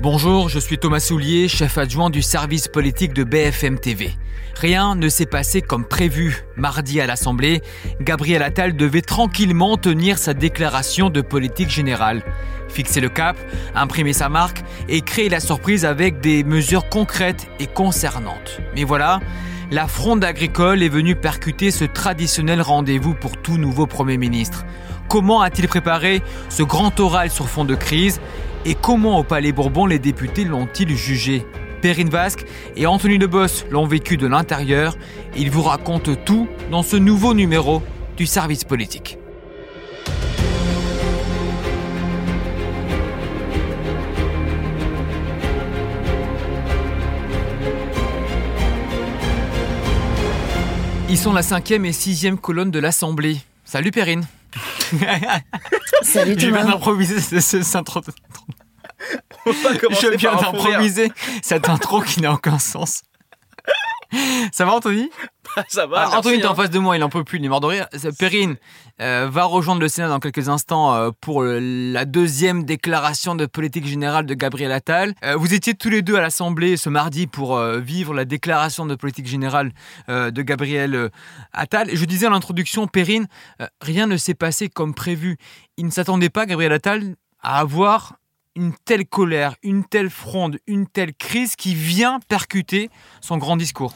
Bonjour, je suis Thomas Soulier, chef adjoint du service politique de BFM TV. Rien ne s'est passé comme prévu. Mardi à l'Assemblée, Gabriel Attal devait tranquillement tenir sa déclaration de politique générale. Fixer le cap, imprimer sa marque et créer la surprise avec des mesures concrètes et concernantes. Mais voilà, la fronde agricole est venue percuter ce traditionnel rendez-vous pour tout nouveau Premier ministre. Comment a-t-il préparé ce grand oral sur fond de crise? Et comment au Palais Bourbon les députés l'ont-ils jugé Perrine Vasque et Anthony Debos l'ont vécu de l'intérieur. Ils vous racontent tout dans ce nouveau numéro du service politique. Ils sont la cinquième et sixième colonne de l'Assemblée. Salut Perrine. Salut Je viens d'improviser ce, ce- cette intro. Je viens d'improviser cette intro qui n'a aucun sens. Ça va Anthony? Ça va. Alors, merci, Anthony en hein. face de moi, il en peut plus, il est mort de rire. C'est- Perrine euh, va rejoindre le Sénat dans quelques instants euh, pour le- la deuxième déclaration de politique générale de Gabriel Attal. Euh, vous étiez tous les deux à l'Assemblée ce mardi pour euh, vivre la déclaration de politique générale euh, de Gabriel euh, Attal. Je disais en introduction, Perrine, euh, rien ne s'est passé comme prévu. Il ne s'attendait pas, Gabriel Attal, à avoir une telle colère, une telle fronde, une telle crise qui vient percuter son grand discours.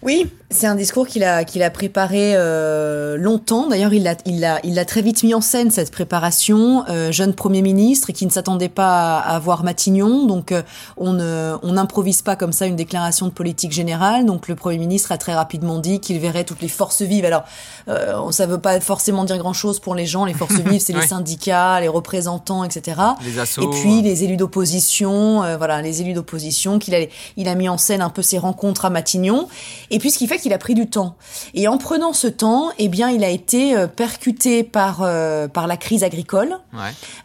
Oui, c'est un discours qu'il a, qu'il a préparé euh, longtemps. D'ailleurs, il l'a il l'a il l'a très vite mis en scène, cette préparation. Euh, jeune Premier ministre qui ne s'attendait pas à, à voir Matignon. Donc, euh, on ne- on n'improvise pas comme ça une déclaration de politique générale. Donc, le Premier ministre a très rapidement dit qu'il verrait toutes les forces vives. Alors, euh, ça veut pas forcément dire grand-chose pour les gens. Les forces vives, c'est Ouais. les syndicats, les représentants, etc. Les assauts. Et puis les élus d'opposition, euh, voilà, les élus d'opposition, qu'il a, il a mis en scène un peu ses rencontres à Matignon. Et puis ce qui fait qu'il a pris du temps. Et en prenant ce temps, eh bien, il a été euh, percuté par euh, par la crise agricole. Ouais.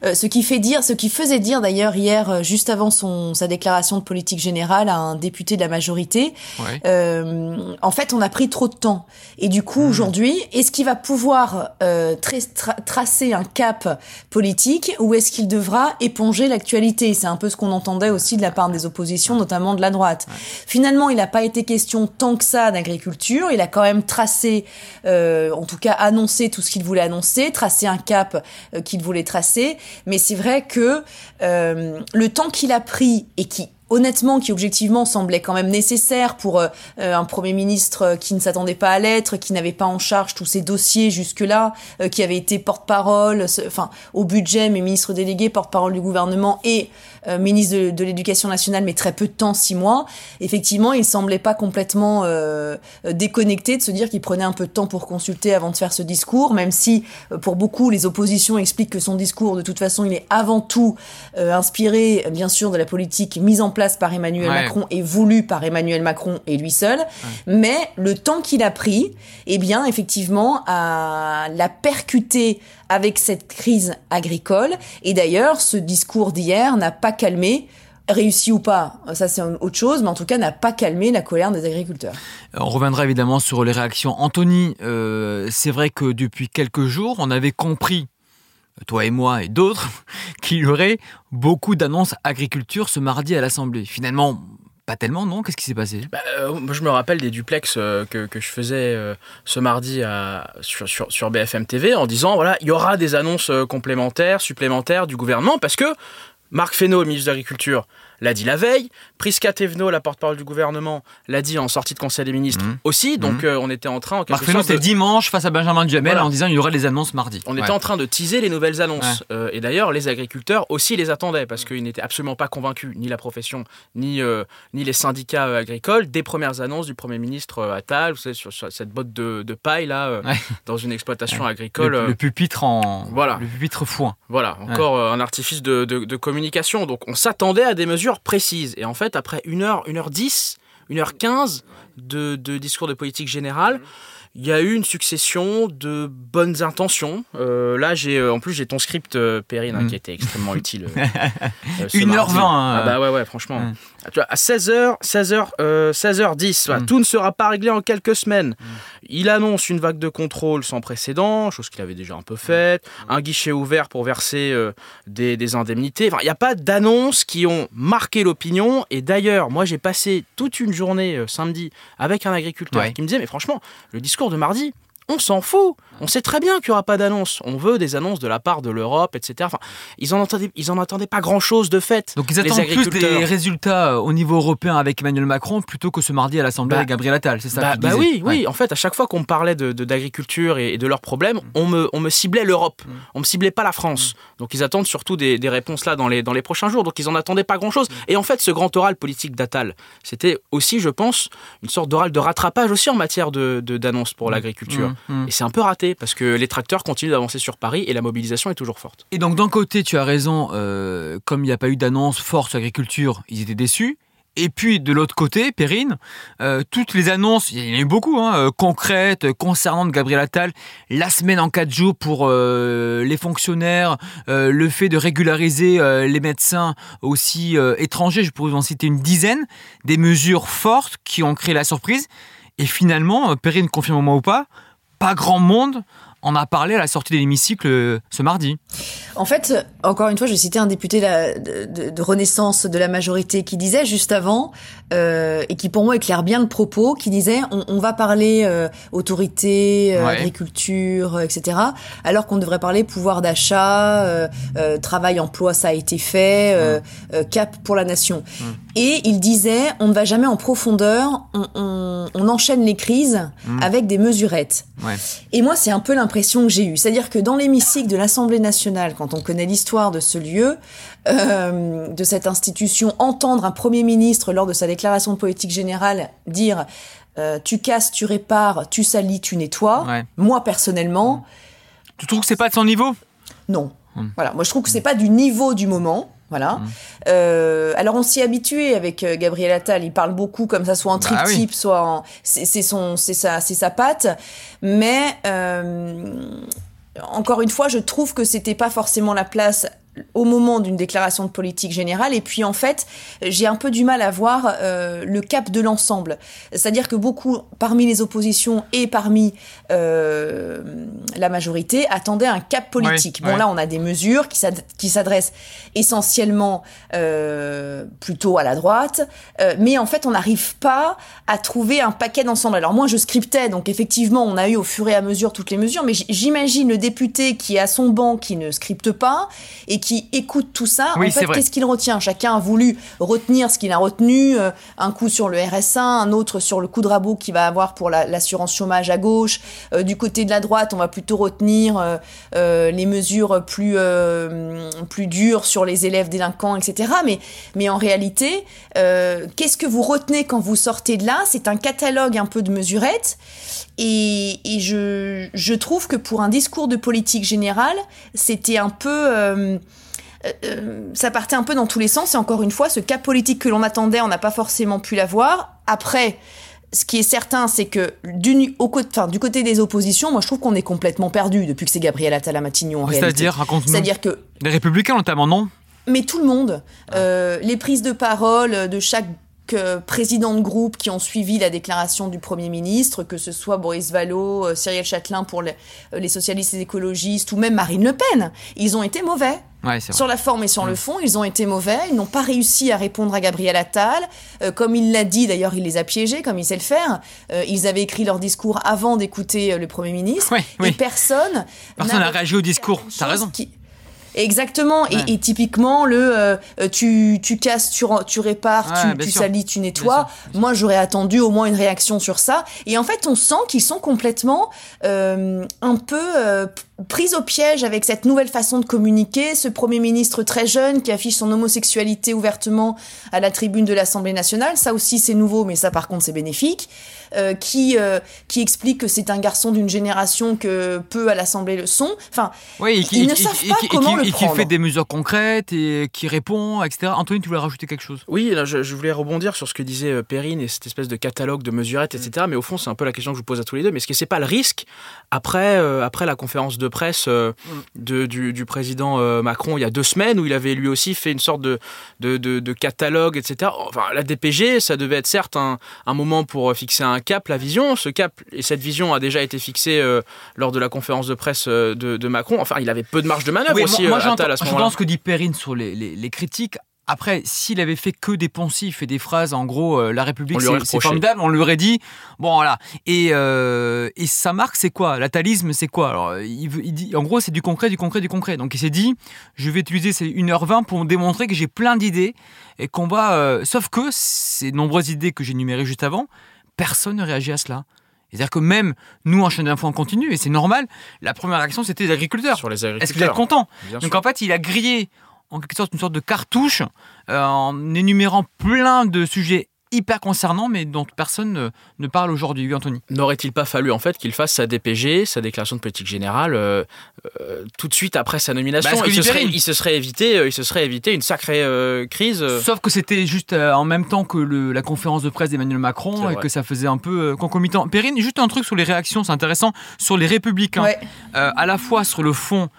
Euh, ce qui fait dire, ce qui faisait dire d'ailleurs hier, juste avant son sa déclaration de politique générale à un député de la majorité, Ouais. en fait, on a pris trop de temps. Et du Hmm. coup, aujourd'hui, est-ce qu'il va pouvoir tra- tra- tracer un cap politique ou est-ce qu'il devra éponger l'actualité? C'est un peu ce qu'on entendait aussi de la part des oppositions, notamment de la droite. Finalement, il n'a pas été question tant que ça d'agriculture. Il a quand même tracé, euh, en tout cas annoncé tout ce qu'il voulait annoncer, tracé un cap euh, qu'il voulait tracer. Mais c'est vrai que euh, le temps qu'il a pris et qui honnêtement, qui objectivement semblait quand même nécessaire pour euh, euh, un Premier ministre euh, qui ne s'attendait pas à l'être, qui n'avait pas en charge tous ces dossiers jusque-là, euh, qui avait été porte-parole, enfin au budget, mais ministre délégué, porte-parole du gouvernement et euh, ministre de, de l'Éducation nationale, mais très peu de temps, six mois. Effectivement, il semblait pas complètement euh, déconnecté de se dire qu'il prenait un peu de temps pour consulter avant de faire ce discours, même si pour beaucoup les oppositions expliquent que son discours, de toute façon, il est avant tout inspiré, bien sûr, de la politique mise en place par Emmanuel Ouais. Macron et voulue par Emmanuel Macron et lui seul. Mais le temps qu'il a pris, eh bien, effectivement, a, l'a percuté avec cette crise agricole. Et d'ailleurs, ce discours d'hier n'a pas calmé réussi ou pas, ça c'est autre chose, mais en tout cas n'a pas calmé la colère des agriculteurs. On reviendra évidemment sur les réactions. Anthony, euh, c'est vrai que depuis quelques jours, on avait compris, toi et moi et d'autres, qu'il y aurait beaucoup d'annonces agriculture ce mardi à l'Assemblée. Finalement, pas tellement, non? Qu'est-ce qui s'est passé? Bah, euh, je me rappelle des duplex euh, que, je faisais euh, ce mardi sur, sur, BFM TV en disant voilà, il y aura des annonces complémentaires, supplémentaires du gouvernement parce que Marc Fesneau, ministre de l'Agriculture, l'a dit la veille. Prisca Thévenot, la porte-parole du gouvernement, l'a dit en sortie de Conseil des ministres Mhm. aussi. Donc euh, on était en train, en quelque Marc sorte, c'était de- dimanche face à Benjamin Duhamel Voilà. en disant il y aura des annonces mardi. On était en train de teaser les nouvelles annonces. Euh, et d'ailleurs, les agriculteurs aussi les attendaient parce qu'ils n'étaient absolument pas convaincus, ni la profession, ni, euh, ni les syndicats agricoles, des premières annonces du Premier ministre Attal, vous savez, sur, sur cette botte de, de paille là, Ouais. dans une exploitation agricole. Le, le pupitre en Voilà. le pupitre foin. Voilà, encore un artifice de, de- de communication. Donc on s'attendait à des mesures précises. Et en fait, après 1 heure, 1 heure 10, 1 heure 15 de, de discours de politique générale, il y a eu une succession de bonnes intentions. Euh, là, j'ai euh, en plus j'ai ton script euh, Perrine hein, Mm. qui était extrêmement utile. euh, euh, ce 1h20, mardi. hein. Ah bah ouais ouais franchement. Mm. Ah, tu vois, à 16h 16h 16h10, voilà, Mm. tout ne sera pas réglé en quelques semaines. Il annonce une vague de contrôle sans précédent, chose qu'il avait déjà un peu faite, un guichet ouvert pour verser euh, des, des indemnités. Enfin, il n'y a pas d'annonces qui ont marqué l'opinion. Et d'ailleurs, moi, j'ai passé toute une journée samedi avec un agriculteur Ouais. qui me disait, mais franchement, le discours de mardi, on s'en fout. On sait très bien qu'il n'y aura pas d'annonce. On veut des annonces de la part de l'Europe, etc. Enfin, ils en entendaient, ils en attendaient pas grand-chose de fait. Donc ils attendent plus des résultats euh, au niveau européen avec Emmanuel Macron plutôt que ce mardi à l'Assemblée Bah, avec Gabriel Attal, c'est ça Bah, que bah oui, oui. En fait, à chaque fois qu'on me parlait de, de- d'agriculture et, de leurs problèmes, on me, on me ciblait l'Europe. On me ciblait pas la France. Donc ils attendent surtout des, des réponses là dans les, dans les prochains jours. Donc ils en attendaient pas grand chose. Et en fait, ce grand oral politique d'Attal, c'était aussi, je pense, une sorte d'oral de rattrapage aussi en matière de, de- d'annonces pour l'agriculture. Mm, mm. Et c'est un peu raté parce que les tracteurs continuent d'avancer sur Paris et la mobilisation est toujours forte. Et donc d'un côté, tu as raison, euh, comme il n'y a pas eu d'annonce forte sur l'agriculture, ils étaient déçus. Et puis de l'autre côté, Perrine, euh, toutes les annonces, il y en a eu beaucoup, hein, euh, concrètes, concernant Gabriel Attal, la semaine en quatre jours pour les fonctionnaires, le fait de régulariser les médecins aussi étrangers, je pourrais en citer une dizaine, des mesures fortes qui ont créé la surprise. Et finalement, Perrine, confirme-moi ou pas, pas grand monde en a parlé à la sortie de l'hémicycle euh, ce mardi. En fait, encore une fois, je citer un député de- de Renaissance de la majorité qui disait juste avant, euh, et qui pour moi éclaire bien le propos, qui disait on, on va parler euh, autorité, euh, Ouais. agriculture, euh, etc., alors qu'on devrait parler pouvoir d'achat, euh, euh, travail, emploi, ça a été fait, euh, euh, cap pour la nation. Et il disait on ne va jamais en profondeur, on, on- on enchaîne les crises avec des mesurettes. Ouais. Et moi, c'est un peu l'impression que j'ai eue. C'est-à-dire que dans l'hémicycle de l'Assemblée nationale, quand on connaît l'histoire de ce lieu, euh, de cette institution, entendre un Premier ministre lors de sa déclaration de politique générale dire euh, tu casses, tu répares, tu salis, tu nettoies. Ouais. Moi, personnellement, Tu trouves que c'est pas de son niveau? Non. Hmm. Voilà, moi je trouve que c'est pas du niveau du moment. Voilà. Euh, alors on s'y habitué avec Gabriel Attal. Il parle beaucoup comme ça, soit en Bah triptyque, soit en c'est c'est son c'est sa c'est sa patte. Mais euh, encore une fois, je trouve que c'était pas forcément la place au moment d'une déclaration de politique générale. Et puis en fait, j'ai un peu du mal à voir euh, le cap de l'ensemble. C'est-à-dire que beaucoup, parmi les oppositions et parmi euh, la majorité, attendaient un cap politique. Bon là, on a des mesures qui s'ad- qui s'adressent essentiellement euh, plutôt à la droite, mais en fait, on n'arrive pas à trouver un paquet d'ensemble. Alors moi, je scriptais, donc effectivement, on a eu au fur et à mesure toutes les mesures, mais j'imagine le député qui est à son banc, qui ne scripte pas et qui écoute tout ça. Oui, en fait, qu'est-ce qu'il retient Chacun a voulu retenir ce qu'il a retenu. euh, un coup sur le RSA, un autre sur le coup de rabot qu'il va avoir pour la- l'assurance chômage à gauche. Euh, du côté de la droite, on va plutôt retenir euh, les mesures plus plus dures sur les élèves délinquants, etc. Mais mais en réalité, qu'est-ce que vous retenez quand vous sortez de là? C'est un catalogue un peu de mesurettes. Et, et je, je trouve que pour un discours de politique générale, c'était un peu... euh, euh, ça partait un peu dans tous les sens. Et encore une fois, ce cas politique que l'on attendait, on n'a pas forcément pu l'avoir. Après, ce qui est certain, c'est que du, au, côté- enfin, du côté des oppositions, moi je trouve qu'on est complètement perdu depuis que c'est Gabriel Attal à Matignon en réalité. C'est-à-dire, raconte-nous. C'est-à-dire que Les Républicains notamment, non? Mais tout le monde, euh, les prises de parole de chaque euh, président de groupe qui ont suivi la déclaration du Premier ministre, que ce soit Boris Vallaud, euh, Cyril Châtelain pour les, les socialistes et écologistes, ou même Marine Le Pen, ils ont été mauvais. Ouais. Sur la forme et sur le fond, ils ont été mauvais. Ils n'ont pas réussi à répondre à Gabriel Attal. Euh, comme il l'a dit, d'ailleurs, il les a piégés, comme il sait le faire. Euh, ils avaient écrit leur discours avant d'écouter euh, le Premier ministre. Ouais, et oui. personne... N'a réagi au discours. T'as raison. qui- Exactement. Ouais. Et, et typiquement, le euh, tu, tu casses, tu, tu répares, Ouais, tu, tu salis, tu Bien nettoies. sûr, bien Moi, j'aurais attendu au moins une réaction sur ça. Et en fait, on sent qu'ils sont complètement euh, un peu euh, prise au piège avec cette nouvelle façon de communiquer, ce Premier ministre très jeune qui affiche son homosexualité ouvertement à la tribune de l'Assemblée nationale, ça aussi c'est nouveau, mais ça par contre c'est bénéfique, euh, qui euh, qui explique que c'est un garçon d'une génération que peu à l'Assemblée le sont. Enfin, oui, ils ne savent pas comment le et prendre. qui fait des mesures concrètes et qui répond, etc. Anthony, tu voulais rajouter quelque chose? Oui, là, je, je, voulais rebondir sur ce que disait euh, Perrine et cette espèce de catalogue de mesurettes, etc. Mais au fond, c'est un peu la question que je vous pose à tous les deux. Mais est-ce que c'est pas le risque après euh, après la conférence de presse euh, de, du, du, président euh, Macron il y a deux semaines où il avait lui aussi fait une sorte de de, de, de catalogue, etc. Enfin, la DPG, ça devait être certes un, un moment pour fixer un cap, la vision. Ce cap et cette vision a déjà été fixée euh, lors de la conférence de presse euh, de, de, Macron. Enfin, il avait peu de marge de manœuvre oui, aussi. Moi, à ce j'entends ce que dit Perrine sur les, les, les critiques. Après, s'il avait fait que des poncifs et des phrases, en gros, euh, la République, c'est formidable, on lui aurait dit, bon, voilà. Et, euh, et sa marque, c'est quoi? L'atalisme, c'est quoi? Alors, il, il, dit, en gros, c'est du concret, du concret, du concret. Donc, il s'est dit, je vais utiliser ces 1h20 pour démontrer que j'ai plein d'idées et qu'on va. Euh, sauf que ces nombreuses idées que j'ai numérées juste avant, personne ne réagit à cela. C'est-à-dire que même nous, en chaîne d'infos en continu, et c'est normal, la première réaction, c'était les agriculteurs. Sur les agriculteurs. Est-ce que vous êtes content Bien Donc en fait, il a grillé en quelque sorte une sorte de cartouche euh, en énumérant plein de sujets hyper concernants, mais dont personne ne, ne parle aujourd'hui. Oui, Anthony. N'aurait-il pas fallu en fait qu'il fasse sa DPG, sa déclaration de politique générale, euh, euh, tout de suite après sa nomination? Bah, il, se serait, il, se serait, évité, euh, il se serait évité une sacrée euh, crise. Sauf que c'était juste euh, en même temps que le, la conférence de presse d'Emmanuel Macron et que ça faisait un peu euh, concomitant. Perrine, juste un truc sur les réactions, c'est intéressant, sur les républicains. Ouais. Euh, à la fois sur le fond,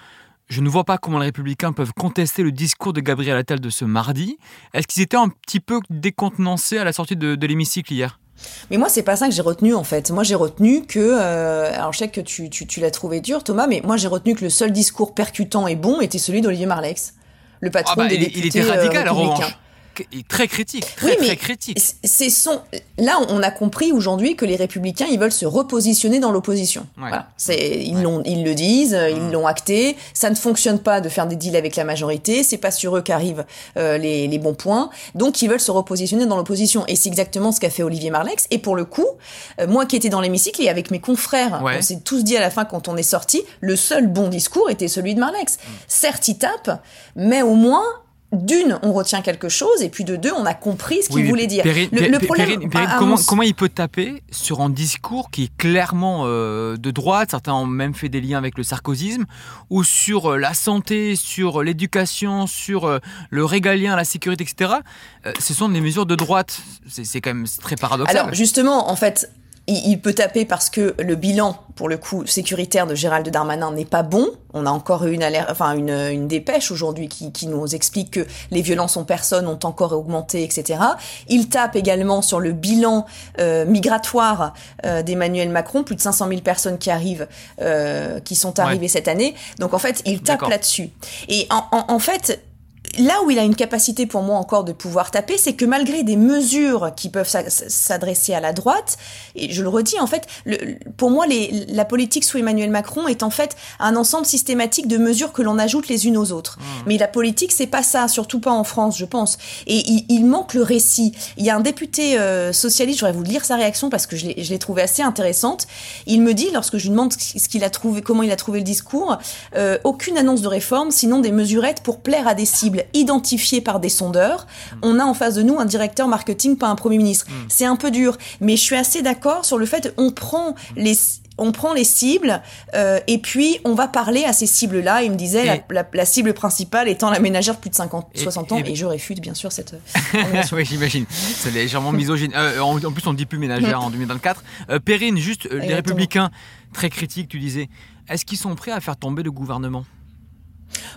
je ne vois pas comment les républicains peuvent contester le discours de Gabriel Attal de ce mardi. Est-ce qu'ils étaient un petit peu décontenancés à la sortie de, de l'hémicycle hier? Mais moi, c'est pas ça que j'ai retenu en fait. Moi, j'ai retenu que, euh, alors je sais que tu, tu, tu l'as trouvé dur, Thomas, mais moi j'ai retenu que le seul discours percutant et bon était celui d'Olivier Marlex, le patron ah bah, des il, députés il était radical euh, en revanche très critique, très, oui, mais très critique. C'est son. Là, on a compris aujourd'hui que les républicains, ils veulent se repositionner dans l'opposition. Ouais. Voilà. C'est, ils l'ont, ils le disent, Mmh. ils l'ont acté. Ça ne fonctionne pas de faire des deals avec la majorité. C'est pas sur eux qu'arrivent euh, les, les, bons points. Donc, ils veulent se repositionner dans l'opposition. Et c'est exactement ce qu'a fait Olivier Marlex. Et pour le coup, euh, moi qui étais dans l'hémicycle et avec mes confrères, ouais. on s'est tous dit à la fin quand on est sorti, le seul bon discours était celui de Marlex. Mmh. Certes, il tape, mais au moins d'une, on retient quelque chose, et puis de deux, on a compris ce qu'il oui, voulait dire. Le, le, problème, comment, comment, il peut taper sur un discours qui est clairement euh, de droite, certains ont même fait des liens avec le sarkozysme, ou sur euh, la santé, sur l'éducation, sur euh, le régalien, la sécurité, etc. Euh, ce sont des mesures de droite. C'est quand même très paradoxal. Alors justement, en fait, il peut taper parce que le bilan, pour le coup, sécuritaire de Gérald Darmanin n'est pas bon. On a encore eu une enfin une, une dépêche aujourd'hui qui, qui, nous explique que les violences en personne ont encore augmenté, etc. Il tape également sur le bilan euh, migratoire euh, d'Emmanuel Macron, plus de 500 000 personnes qui arrivent, euh, qui sont arrivées ouais. cette année. Donc en fait, il tape là-dessus. Et en, en, en fait, là où il a une capacité pour moi encore de pouvoir taper, c'est que malgré des mesures qui peuvent s'adresser à la droite, et je le redis en fait, le, pour moi les, la politique sous Emmanuel Macron est en fait un ensemble systématique de mesures que l'on ajoute les unes aux autres. Mmh. Mais la politique c'est pas ça, surtout pas en France, je pense. Et il, il manque le récit. Il y a un député euh, socialiste, j'aurais voulu lire sa réaction parce que je l'ai trouvé assez intéressante. Il me dit lorsque je lui demande ce qu'il a trouvé, comment il a trouvé le discours, euh, aucune annonce de réforme, sinon des mesurettes pour plaire à des cibles identifiés par des sondeurs. Mmh. On a en face de nous un directeur marketing, pas un premier ministre. Mmh. C'est un peu dur, mais je suis assez d'accord sur le fait qu'on prend les on prend les cibles euh, et puis on va parler à ces cibles-là. Il me disait la, la, la, cible principale étant la ménagère de plus de 50, et, 60 ans et, et, je réfute bien sûr cette. oui, j'imagine. C'est légèrement misogyne. Euh, en, en, plus, on ne dit plus ménagère en 2024. Euh, Perrine, juste les Exactement. Républicains très critiques, tu disais. Est-ce qu'ils sont prêts à faire tomber le gouvernement?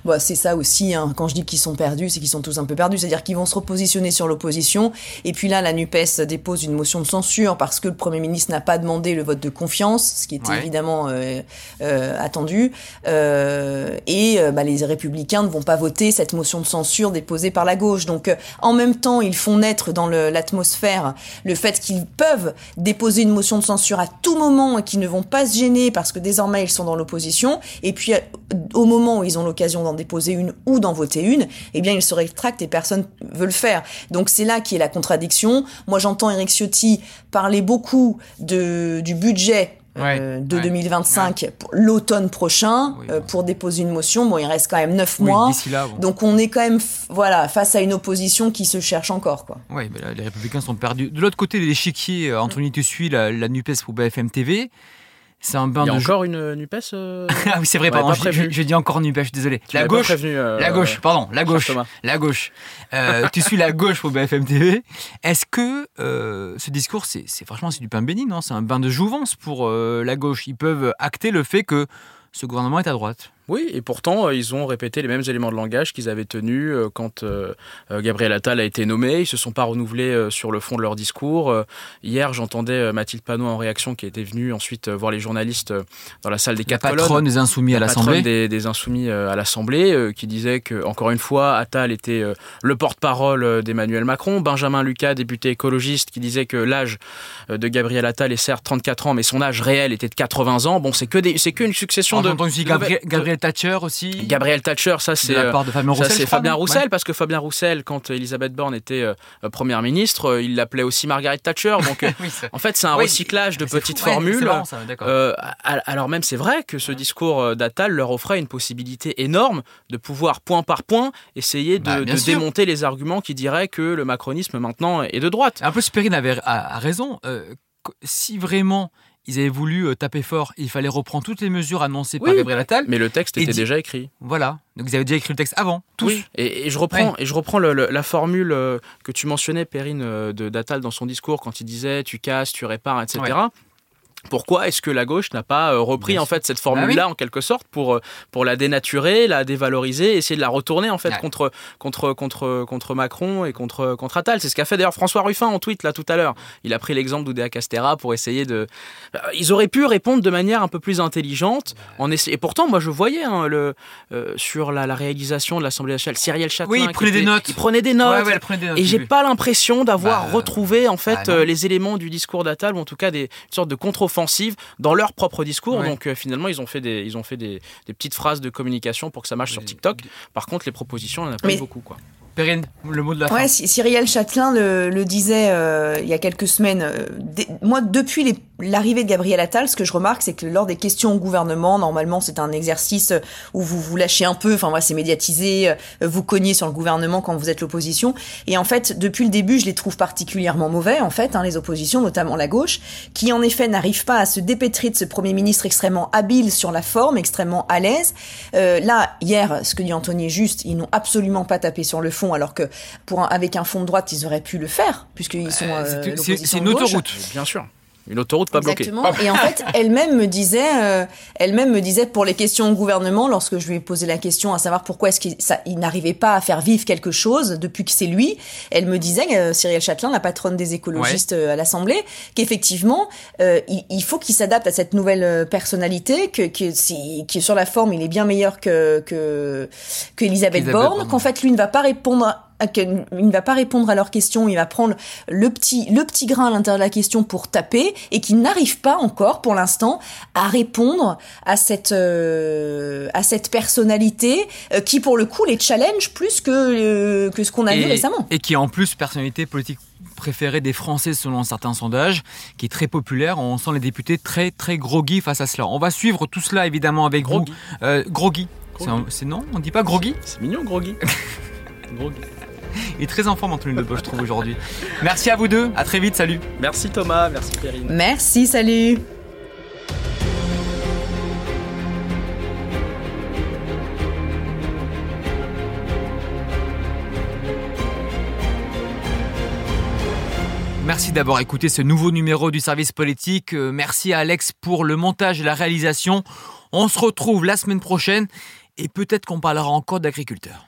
Bon, c'est ça aussi, hein. quand je dis qu'ils sont perdus, c'est qu'ils sont tous un peu perdus, c'est-à-dire qu'ils vont se repositionner sur l'opposition, et puis là, la NUPES dépose une motion de censure parce que le Premier ministre n'a pas demandé le vote de confiance, ce qui était ouais. évidemment euh, euh, attendu, euh, et bah, les républicains ne vont pas voter cette motion de censure déposée par la gauche. Donc, en même temps, ils font naître dans l'atmosphère le, le, fait qu'ils peuvent déposer une motion de censure à tout moment et qu'ils ne vont pas se gêner parce que désormais, ils sont dans l'opposition, et puis au moment où ils ont l'occasion d'en déposer une ou d'en voter une, eh bien, ils se rétractent et personne veut le faire. Donc, c'est là qui est la contradiction. Moi, j'entends Eric Ciotti parler beaucoup de, du budget de 2025 l'automne prochain pour déposer une motion. Bon, il reste quand même neuf mois. Donc on est quand même voilà face à une opposition qui se cherche encore quoi. Oui, les Républicains sont perdus. De l'autre côté de l'échiquier, Anthony, tu suis la, la Nupes pour BFM TV. C'est un bain Il y a encore une Nupes euh, Ah oui, c'est vrai, pardon, je, dis encore Nupes, désolé. la gauche, euh, la gauche, pardon, la gauche, la gauche. Euh, tu suis la gauche pour BFM TV. Est-ce que ce discours, c'est franchement c'est du pain béni, non? C'est un bain de jouvence pour la gauche. Ils peuvent acter le fait que ce gouvernement est à droite. Oui, et pourtant, euh, ils ont répété les mêmes éléments de langage qu'ils avaient tenus euh, quand euh, Gabriel Attal a été nommé. Ils ne se sont pas renouvelés sur le fond de leur discours. Hier, j'entendais Mathilde Panot en réaction, qui était venue ensuite voir les journalistes dans la salle des quatre colonnes. patronne des Insoumis à l'Assemblée. Des, des Insoumis à l'Assemblée, qui disait que, encore une fois, Attal était le porte-parole d'Emmanuel Macron. Benjamin Lucas, député écologiste, qui disait que l'âge de Gabriel Attal est certes 34 ans, mais son âge réel était de 80 ans. Bon, c'est que c'est qu'une succession de. Gabriel Gabriel Thatcher aussi. Gabriel Thatcher, ça c'est de Fabien Roussel. C'est Fabien Roussel parce que Fabien Roussel, quand Elisabeth Borne était euh, première ministre, euh, il l'appelait aussi Margaret Thatcher. Donc en fait, c'est un recyclage de petites formules. Euh, alors même c'est vrai que ce discours d'Attal leur offrait une possibilité énorme de pouvoir point par point essayer de, bah, démonter les arguments qui diraient que le macronisme maintenant est de droite. Un peu Spérine avait a, raison. si vraiment ils avaient voulu euh, taper fort. Il fallait reprendre toutes les mesures annoncées par Gabriel Attal. Mais le texte était déjà écrit. Voilà. Donc ils avaient déjà écrit le texte avant, tous. Oui. Et, je reprends, et je reprends la formule euh, que tu mentionnais, Perrine, euh, d'Attal dans son discours quand il disait tu casses, tu répares, etc. Pourquoi est-ce que la gauche n'a pas euh, repris en fait cette formule-là bah en quelque sorte pour euh, pour la dénaturer, la dévaloriser, essayer de la retourner en fait contre contre contre contre Macron et contre contre Attal. C'est ce qu'a fait d'ailleurs François Ruffin en tweet là tout à l'heure. Il a pris l'exemple d'Oudéa Castera pour essayer de. Euh, ils auraient pu répondre de manière un peu plus intelligente en Et pourtant, moi je voyais hein, le sur la, réalisation de l'Assemblée nationale, Cyrielle Châtelain. Oui, il prenait des notes. Il prenait des notes. et j'ai pas l'impression d'avoir bah, retrouvé en fait bah, les éléments du discours d'Attal ou en tout cas des une sorte de contre offensive dans leur propre discours. Donc euh, finalement, ils ont fait, des, ils ont fait des, petites phrases de communication pour que ça marche sur TikTok. Par contre, les propositions, on en a pas beaucoup. Quoi. Perrine, le mot de la ouais, fin. Cyrielle Châtelain le, disait euh, il y a quelques semaines. Euh, moi, depuis l'arrivée de Gabriel Attal, ce que je remarque, c'est que lors des questions au gouvernement, normalement, c'est un exercice où vous vous lâchez un peu. Enfin, voilà, c'est médiatisé. Euh, vous cognez sur le gouvernement quand vous êtes l'opposition. Et en fait, depuis le début, je les trouve particulièrement mauvais, en fait, hein, les oppositions, notamment la gauche, qui en effet n'arrivent pas à se dépêtrer de ce premier ministre extrêmement habile sur la forme, extrêmement à l'aise. là, hier, ce que dit Anthony est juste, ils n'ont absolument pas tapé sur le fond alors que pour avec un fond de droite, ils auraient pu le faire, puisqu'ils sont. Euh, c'est une autoroute. Bien sûr. Une autoroute pas Exactement. bloquée. Et en fait, elle-même me disait, euh, elle-même me disait pour les questions au gouvernement, lorsque je lui ai posé la question à savoir pourquoi est-ce qu'il il n'arrivait pas à faire vivre quelque chose depuis que c'est lui, elle me disait, euh, Cyril Châtelain, la patronne des écologistes euh, à l'Assemblée, qu'effectivement, euh, il, il, faut qu'il s'adapte à cette nouvelle personnalité, que, que si, sur la forme, il est bien meilleur que que, que Elisabeth Borne, qu'en fait lui ne va pas répondre il ne va pas répondre à leurs questions, il va prendre le petit, le petit grain à l'intérieur de la question pour taper et qui n'arrive pas encore pour l'instant à répondre à cette, euh, à cette personnalité euh, qui pour le coup les challenge plus que, euh, que ce qu'on a vu récemment. Et qui est en plus personnalité politique préférée des Français selon certains sondages, qui est très populaire. On sent les députés très très groggy face à cela. On va suivre tout cela évidemment avec groggy. vous. groggy. C'est non On dit pas groggy? C'est mignon groggy. groggy. Il est très en forme, Anthony Debo, je trouve, aujourd'hui. Merci à vous deux. À très vite. Salut. Merci Thomas. Merci Perrine. Merci. Salut. Merci d'avoir écouté ce nouveau numéro du service politique. Euh, merci à Alex pour le montage et la réalisation. On se retrouve la semaine prochaine et peut-être qu'on parlera encore d'agriculteurs.